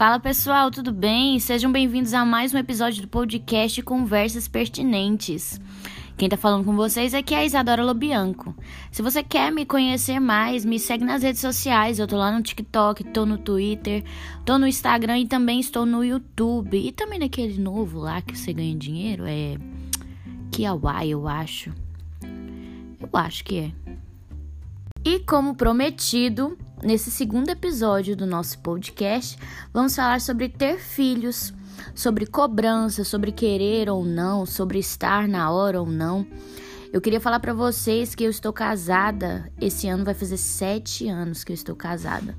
Fala pessoal, tudo bem? Sejam bem-vindos a mais um episódio do podcast Conversas Pertinentes. Quem tá falando com vocês aqui é a Isadora Lobianco. Se você quer me conhecer mais, me segue nas redes sociais. Eu tô lá no TikTok, tô no Twitter, tô no Instagram e também estou no YouTube. E também naquele novo lá que você ganha dinheiro, é Kiawai, eu acho. Eu acho que é. E como prometido, nesse segundo episódio do nosso podcast, vamos falar sobre ter filhos, sobre cobrança, sobre querer ou não, sobre estar na hora ou não. Eu queria falar para vocês que eu estou casada. Esse ano vai fazer sete anos que eu estou casada.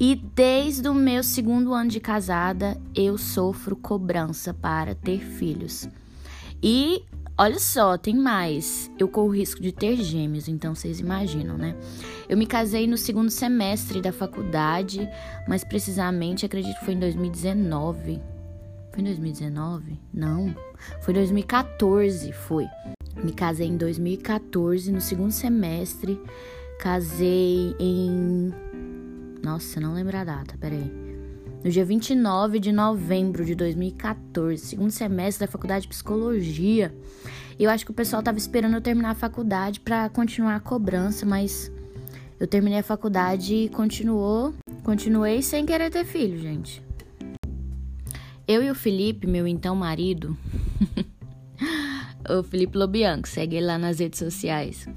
E desde o meu segundo ano de casada, eu sofro cobrança para ter filhos. E Olha só, tem mais. Eu corro o risco de ter gêmeos, então vocês imaginam, né? Eu me casei no segundo semestre da faculdade, mais precisamente, acredito que foi em 2019. Foi em 2019? Não. Foi 2014, foi. Me casei em 2014, no segundo semestre. Casei em. Nossa, não lembro a data, peraí no dia 29 de novembro de 2014, segundo semestre da faculdade de psicologia. Eu acho que o pessoal tava esperando eu terminar a faculdade para continuar a cobrança, mas eu terminei a faculdade e continuou, continuei sem querer ter filho, gente. Eu e o Felipe, meu então marido, o Felipe Lobianco, segue ele lá nas redes sociais.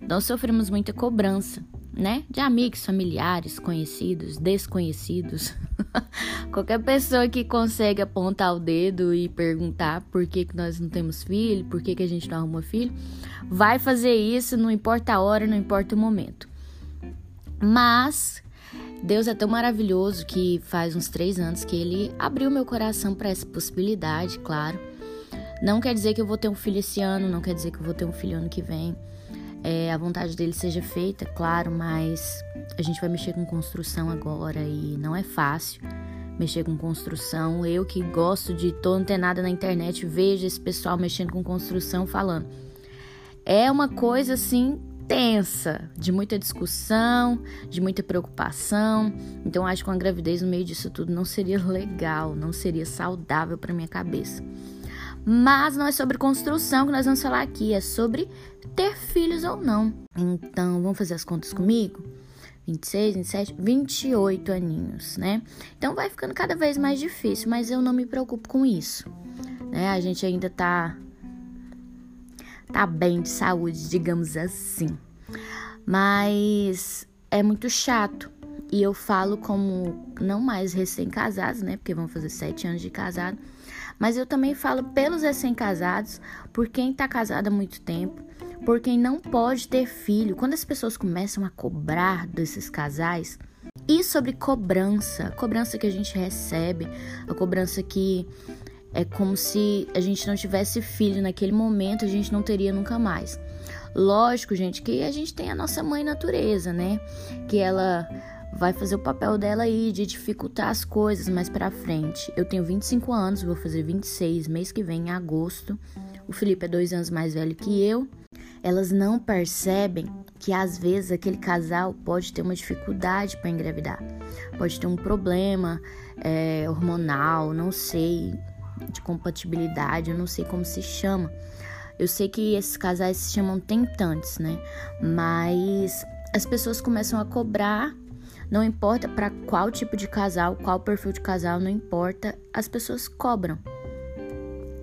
Nós sofremos muita cobrança né? De amigos, familiares, conhecidos, desconhecidos. Qualquer pessoa que consegue apontar o dedo e perguntar por que, que nós não temos filho, por que, que a gente não arruma filho, vai fazer isso, não importa a hora, não importa o momento. Mas Deus é tão maravilhoso que faz uns três anos que Ele abriu meu coração para essa possibilidade, claro. Não quer dizer que eu vou ter um filho esse ano, não quer dizer que eu vou ter um filho ano que vem é, a vontade dele seja feita, claro, mas a gente vai mexer com construção agora e não é fácil mexer com construção. Eu que gosto de tô antenada na internet, vejo esse pessoal mexendo com construção falando. É uma coisa assim tensa, de muita discussão, de muita preocupação. Então acho que uma gravidez no meio disso tudo não seria legal, não seria saudável para minha cabeça. Mas não é sobre construção que nós vamos falar aqui, é sobre ter filhos ou não. Então, vamos fazer as contas comigo? 26, 27, 28 aninhos, né? Então vai ficando cada vez mais difícil, mas eu não me preocupo com isso, né? A gente ainda tá tá bem de saúde, digamos assim. Mas é muito chato. E eu falo como não mais recém-casados, né? Porque vão fazer sete anos de casado mas eu também falo pelos recém-casados, por quem está casado há muito tempo, por quem não pode ter filho. Quando as pessoas começam a cobrar desses casais, e sobre cobrança, cobrança que a gente recebe, a cobrança que é como se a gente não tivesse filho naquele momento, a gente não teria nunca mais. Lógico, gente, que a gente tem a nossa mãe natureza, né? Que ela vai fazer o papel dela aí de dificultar as coisas mais para frente. Eu tenho 25 anos, vou fazer 26 mês que vem, em agosto. O Felipe é dois anos mais velho que eu. Elas não percebem que às vezes aquele casal pode ter uma dificuldade para engravidar, pode ter um problema é, hormonal, não sei, de compatibilidade, eu não sei como se chama. Eu sei que esses casais se chamam tentantes, né? Mas as pessoas começam a cobrar não importa para qual tipo de casal, qual perfil de casal, não importa, as pessoas cobram.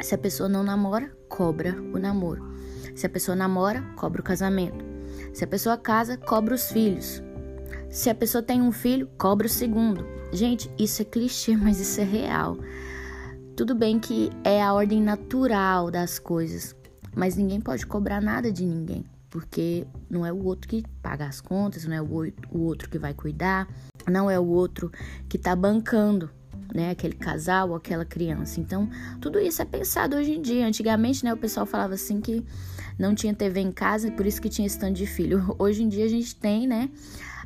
Se a pessoa não namora, cobra o namoro. Se a pessoa namora, cobra o casamento. Se a pessoa casa, cobra os filhos. Se a pessoa tem um filho, cobra o segundo. Gente, isso é clichê, mas isso é real. Tudo bem que é a ordem natural das coisas, mas ninguém pode cobrar nada de ninguém porque não é o outro que paga as contas, não é o outro que vai cuidar, não é o outro que tá bancando, né, aquele casal ou aquela criança. Então, tudo isso é pensado hoje em dia. Antigamente, né, o pessoal falava assim que não tinha TV em casa por isso que tinha esse tanto de filho. Hoje em dia a gente tem, né,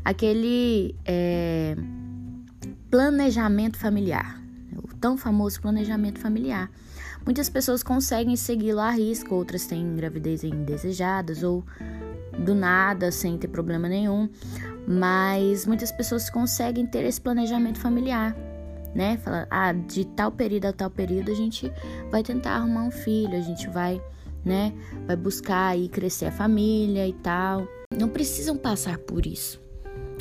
aquele é, planejamento familiar, tão famoso planejamento familiar. Muitas pessoas conseguem segui-lo à risca, outras têm gravidez indesejadas ou do nada, sem ter problema nenhum. Mas muitas pessoas conseguem ter esse planejamento familiar. né? Fala, ah, de tal período a tal período a gente vai tentar arrumar um filho, a gente vai, né? Vai buscar aí crescer a família e tal. Não precisam passar por isso.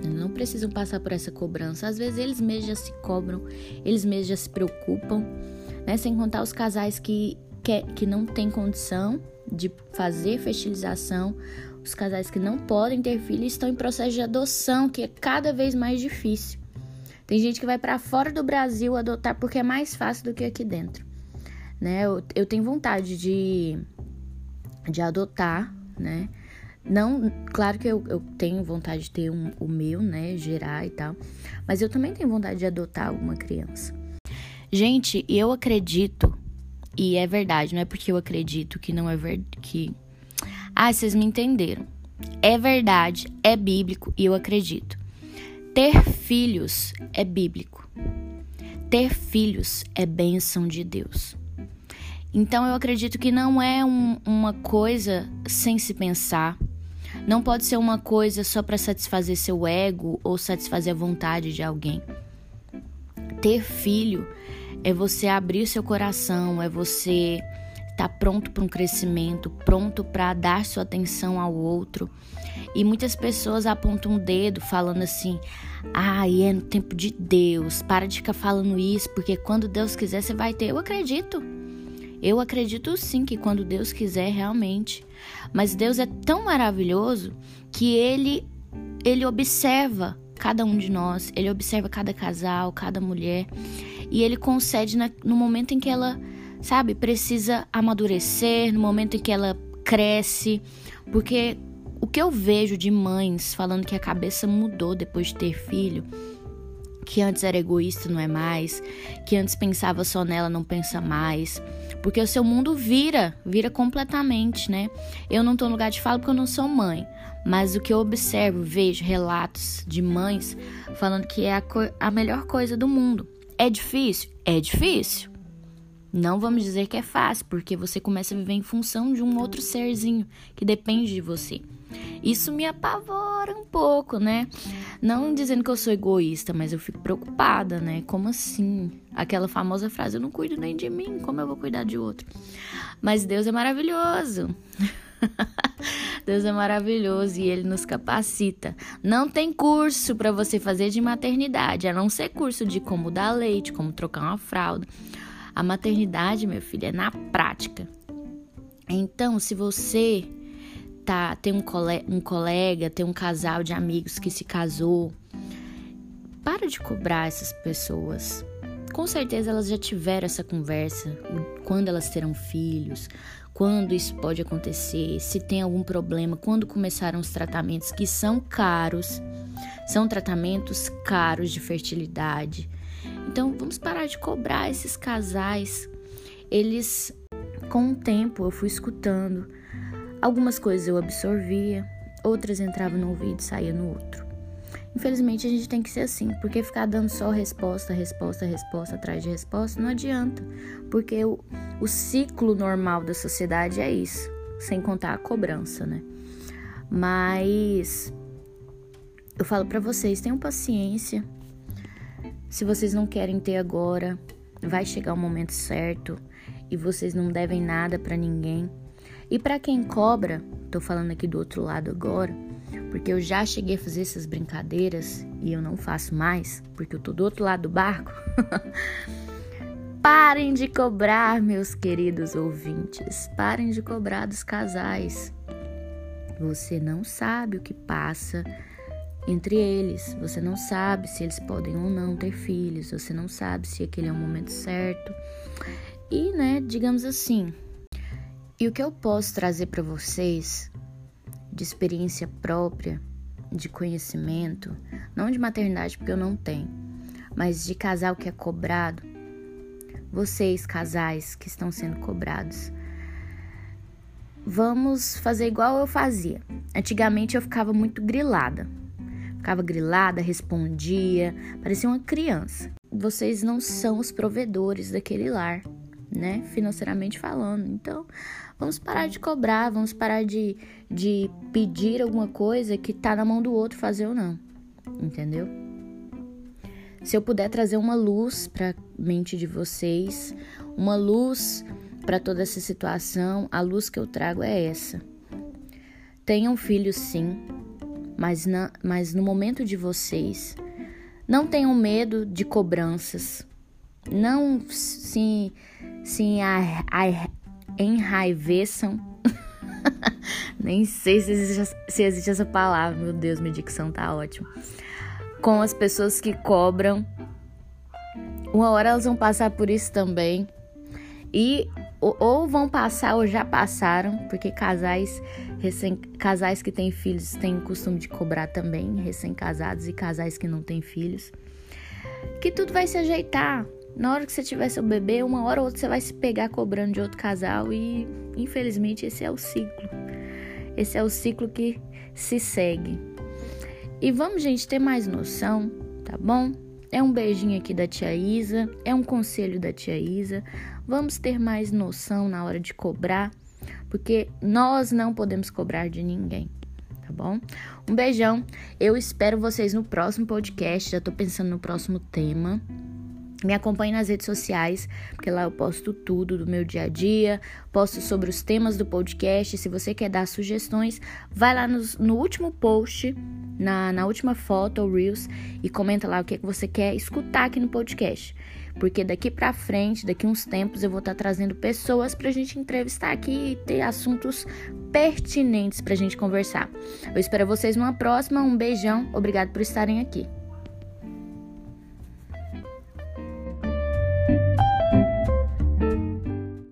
Não precisam passar por essa cobrança. Às vezes eles mesmos já se cobram, eles mesmos já se preocupam, né? Sem contar os casais que, que, que não têm condição de fazer fertilização, os casais que não podem ter filhos estão em processo de adoção, que é cada vez mais difícil. Tem gente que vai para fora do Brasil adotar porque é mais fácil do que aqui dentro. Né? Eu, eu tenho vontade de, de adotar, né? Não, claro que eu, eu tenho vontade de ter um, o meu, né? Gerar e tal. Mas eu também tenho vontade de adotar uma criança. Gente, eu acredito, e é verdade, não é porque eu acredito que não é verdade. Que... Ah, vocês me entenderam. É verdade, é bíblico e eu acredito. Ter filhos é bíblico. Ter filhos é bênção de Deus. Então eu acredito que não é um, uma coisa sem se pensar. Não pode ser uma coisa só para satisfazer seu ego ou satisfazer a vontade de alguém. Ter filho é você abrir seu coração, é você estar tá pronto para um crescimento, pronto para dar sua atenção ao outro. E muitas pessoas apontam um dedo falando assim: "Ai, ah, é no tempo de Deus. Para de ficar falando isso, porque quando Deus quiser você vai ter". Eu acredito. Eu acredito sim que quando Deus quiser realmente. Mas Deus é tão maravilhoso que ele ele observa cada um de nós, ele observa cada casal, cada mulher e ele concede na, no momento em que ela, sabe, precisa amadurecer, no momento em que ela cresce, porque o que eu vejo de mães falando que a cabeça mudou depois de ter filho, que antes era egoísta, não é mais, que antes pensava só nela, não pensa mais, porque o seu mundo vira, vira completamente, né? Eu não tô no lugar de fala porque eu não sou mãe, mas o que eu observo, vejo relatos de mães falando que é a, a melhor coisa do mundo. É difícil? É difícil. Não vamos dizer que é fácil, porque você começa a viver em função de um outro serzinho que depende de você. Isso me apavora um pouco, né? Não dizendo que eu sou egoísta, mas eu fico preocupada, né? Como assim? Aquela famosa frase: eu não cuido nem de mim, como eu vou cuidar de outro? Mas Deus é maravilhoso. Deus é maravilhoso e ele nos capacita. Não tem curso para você fazer de maternidade, a não ser curso de como dar leite, como trocar uma fralda. A maternidade, meu filho, é na prática. Então, se você tá tem um, cole, um colega, tem um casal de amigos que se casou, para de cobrar essas pessoas. Com certeza elas já tiveram essa conversa, quando elas terão filhos, quando isso pode acontecer, se tem algum problema, quando começaram os tratamentos que são caros, são tratamentos caros de fertilidade. Então vamos parar de cobrar esses casais. Eles, com o tempo, eu fui escutando. Algumas coisas eu absorvia, outras entravam no ouvido e saíam no outro. Infelizmente a gente tem que ser assim, porque ficar dando só resposta, resposta, resposta atrás de resposta não adianta, porque o, o ciclo normal da sociedade é isso, sem contar a cobrança, né? Mas eu falo para vocês, tenham paciência. Se vocês não querem ter agora, vai chegar o momento certo e vocês não devem nada para ninguém. E para quem cobra, tô falando aqui do outro lado agora, porque eu já cheguei a fazer essas brincadeiras e eu não faço mais, porque eu tô do outro lado do barco. Parem de cobrar, meus queridos ouvintes. Parem de cobrar dos casais. Você não sabe o que passa entre eles. Você não sabe se eles podem ou não ter filhos. Você não sabe se aquele é o momento certo. E, né, digamos assim. E o que eu posso trazer para vocês de experiência própria, de conhecimento, não de maternidade porque eu não tenho, mas de casal que é cobrado, vocês casais que estão sendo cobrados, vamos fazer igual eu fazia. Antigamente eu ficava muito grilada. Ficava grilada, respondia, parecia uma criança. Vocês não são os provedores daquele lar, né? Financeiramente falando. Então, Vamos parar de cobrar, vamos parar de, de pedir alguma coisa que tá na mão do outro fazer ou não. Entendeu? se eu puder trazer uma luz para mente de vocês, uma luz para toda essa situação, a luz que eu trago é essa. Tenham filhos sim, mas, na, mas no momento de vocês, não tenham medo de cobranças. Não se, se enraiveçam. Nem sei se existe, se existe essa palavra, meu Deus, minha dicção tá ótima. Com as pessoas que cobram. Uma hora elas vão passar por isso também. E ou vão passar ou já passaram, porque casais recém, casais que têm filhos têm o costume de cobrar também, recém-casados e casais que não têm filhos. Que tudo vai se ajeitar. Na hora que você tiver seu bebê, uma hora ou outra você vai se pegar cobrando de outro casal e infelizmente esse é o ciclo. Esse é o ciclo que se segue. E vamos, gente, ter mais noção, tá bom? É um beijinho aqui da tia Isa, é um conselho da tia Isa. Vamos ter mais noção na hora de cobrar, porque nós não podemos cobrar de ninguém, tá bom? Um beijão. Eu espero vocês no próximo podcast. Já tô pensando no próximo tema. Me acompanhe nas redes sociais, porque lá eu posto tudo do meu dia a dia, posto sobre os temas do podcast. Se você quer dar sugestões, vai lá no, último post, na, na última foto ou Reels, e comenta lá o que, é que você quer escutar aqui no podcast. Porque daqui pra frente, daqui uns tempos, eu vou estar tá trazendo pessoas pra gente entrevistar aqui e ter assuntos pertinentes pra gente conversar. Eu espero vocês numa próxima. Um beijão, obrigado por estarem aqui.